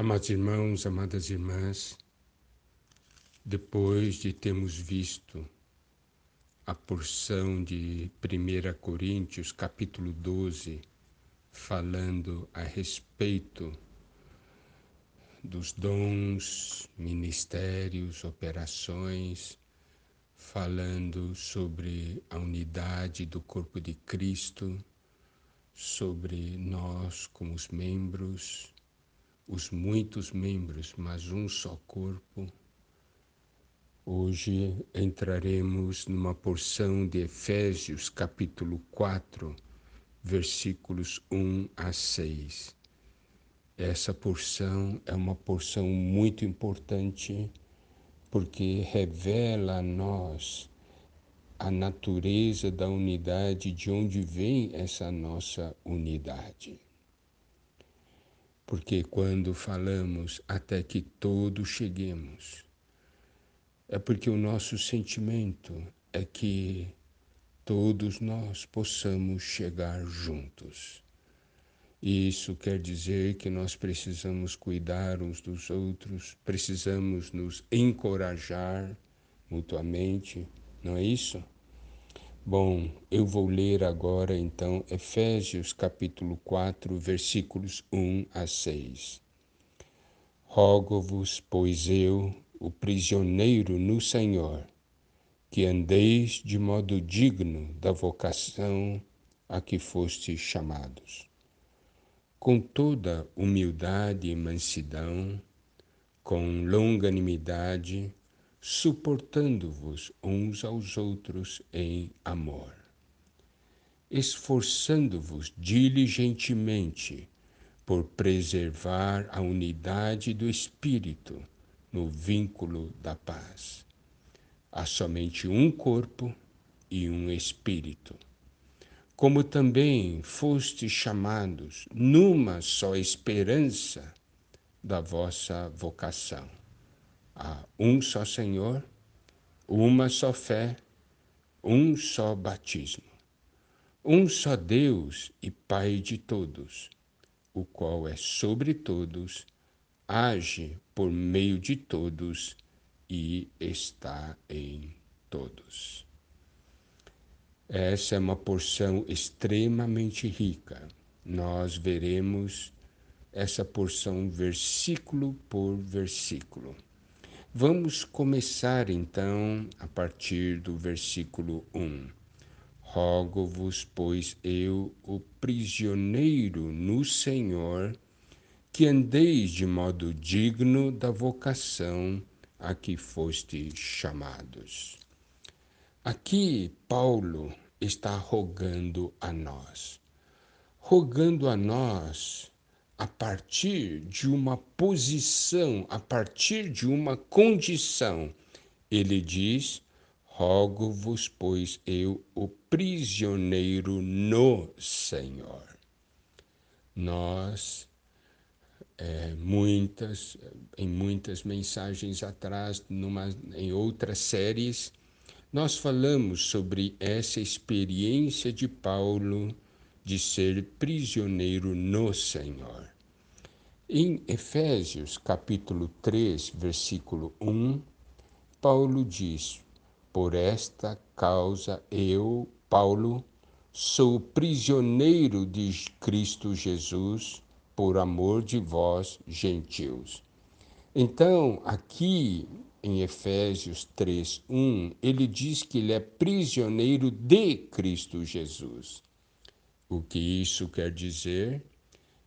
Amados irmãos, amadas irmãs, depois de termos visto a porção de 1 Coríntios, capítulo 12, falando a respeito dos dons, ministérios, operações, falando sobre a unidade do corpo de Cristo, sobre nós como os membros, os muitos membros, mas um só corpo. Hoje entraremos numa porção de Efésios, capítulo 4, versículos 1 a 6. Essa porção é uma porção muito importante porque revela a nós a natureza da unidade, de onde vem essa nossa unidade. Porque quando falamos até que todos cheguemos, é porque o nosso sentimento é que todos nós possamos chegar juntos. E isso quer dizer que nós precisamos cuidar uns dos outros, precisamos nos encorajar mutuamente, não é isso? Bom, eu vou ler agora então Efésios capítulo 4, versículos 1 a 6. Rogo-vos, pois eu, o prisioneiro no Senhor, que andeis de modo digno da vocação a que fostes chamados, com toda humildade e mansidão, com longanimidade, suportando-vos uns aos outros em amor, esforçando-vos diligentemente por preservar a unidade do Espírito no vínculo da paz. Há somente um corpo e um Espírito. Como também fostes chamados numa só esperança da vossa vocação Há um só Senhor, uma só fé, um só batismo, um só Deus e Pai de todos, o qual é sobre todos, age por meio de todos e está em todos. Essa é uma porção extremamente rica. Nós veremos essa porção versículo por versículo. Vamos começar então a partir do versículo 1. Rogo-vos, pois eu, o prisioneiro no Senhor, que andeis de modo digno da vocação a que fostes chamados. Aqui Paulo está rogando a nós, rogando a nós a partir de uma posição, a partir de uma condição. Ele diz: Rogo-vos, pois eu, o prisioneiro no Senhor. Nós, é, muitas, em muitas mensagens atrás, numa, em outras séries, nós falamos sobre essa experiência de Paulo de ser prisioneiro no Senhor. Em Efésios capítulo 3, versículo 1, Paulo diz: Por esta causa eu, Paulo, sou prisioneiro de Cristo Jesus, por amor de vós, gentios. Então, aqui em Efésios 3, 1, ele diz que ele é prisioneiro de Cristo Jesus. O que isso quer dizer?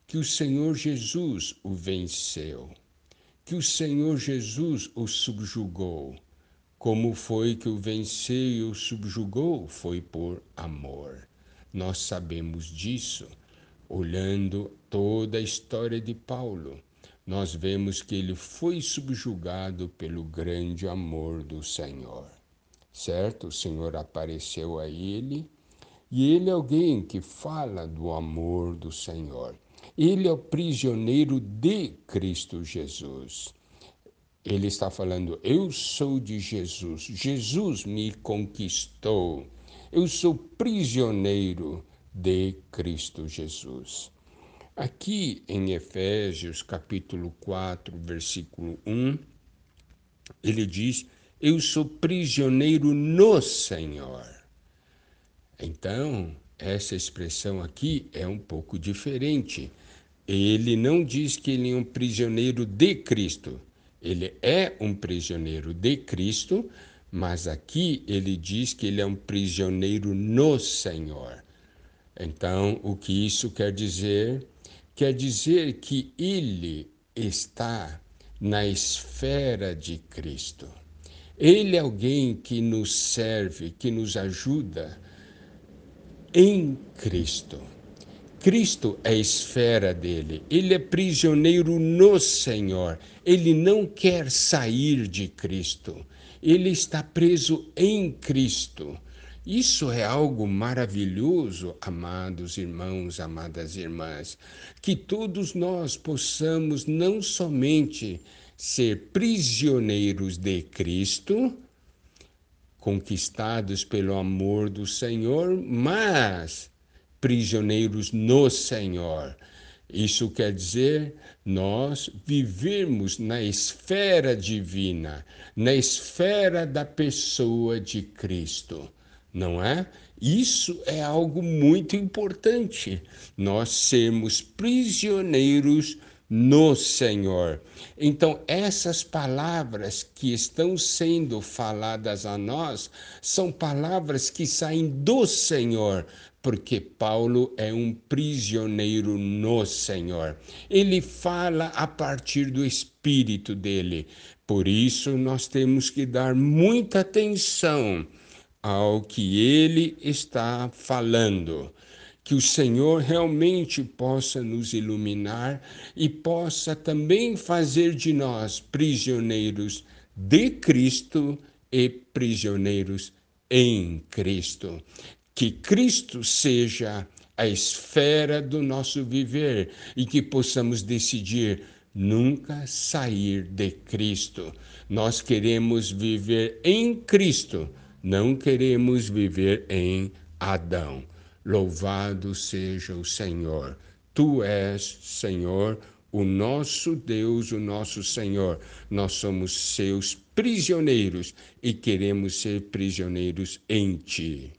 Que o Senhor Jesus o venceu, que o Senhor Jesus o subjugou. Como foi que o venceu e o subjugou? Foi por amor. Nós sabemos disso. Olhando toda a história de Paulo, nós vemos que ele foi subjugado pelo grande amor do Senhor. Certo? O Senhor apareceu a ele e ele é alguém que fala do amor do Senhor. Ele é o prisioneiro de Cristo Jesus. Ele está falando: Eu sou de Jesus, Jesus me conquistou. Eu sou prisioneiro de Cristo Jesus. Aqui em Efésios, capítulo 4, versículo 1, ele diz: Eu sou prisioneiro no Senhor. Então, essa expressão aqui é um pouco diferente. Ele não diz que ele é um prisioneiro de Cristo. Ele é um prisioneiro de Cristo, mas aqui ele diz que ele é um prisioneiro no Senhor. Então, o que isso quer dizer? Quer dizer que ele está na esfera de Cristo. Ele é alguém que nos serve, que nos ajuda em Cristo. Cristo é a esfera dele, ele é prisioneiro no Senhor, ele não quer sair de Cristo, ele está preso em Cristo. Isso é algo maravilhoso, amados irmãos, amadas irmãs, que todos nós possamos não somente ser prisioneiros de Cristo, conquistados pelo amor do Senhor, mas prisioneiros no Senhor. Isso quer dizer nós vivermos na esfera divina, na esfera da pessoa de Cristo, não é? Isso é algo muito importante, nós sermos prisioneiros no Senhor. Então, essas palavras que estão sendo faladas a nós são palavras que saem do Senhor, porque Paulo é um prisioneiro no Senhor. Ele fala a partir do espírito dele. Por isso, nós temos que dar muita atenção ao que ele está falando que o Senhor realmente possa nos iluminar e possa também fazer de nós prisioneiros de Cristo e prisioneiros em Cristo. Que Cristo seja a esfera do nosso viver e que possamos decidir nunca sair de Cristo. Nós queremos viver em Cristo, não queremos viver em Adão. Louvado seja o Senhor. Tu és, Senhor, o nosso Deus, o nosso Senhor. Nós somos seus prisioneiros e queremos ser prisioneiros em Ti.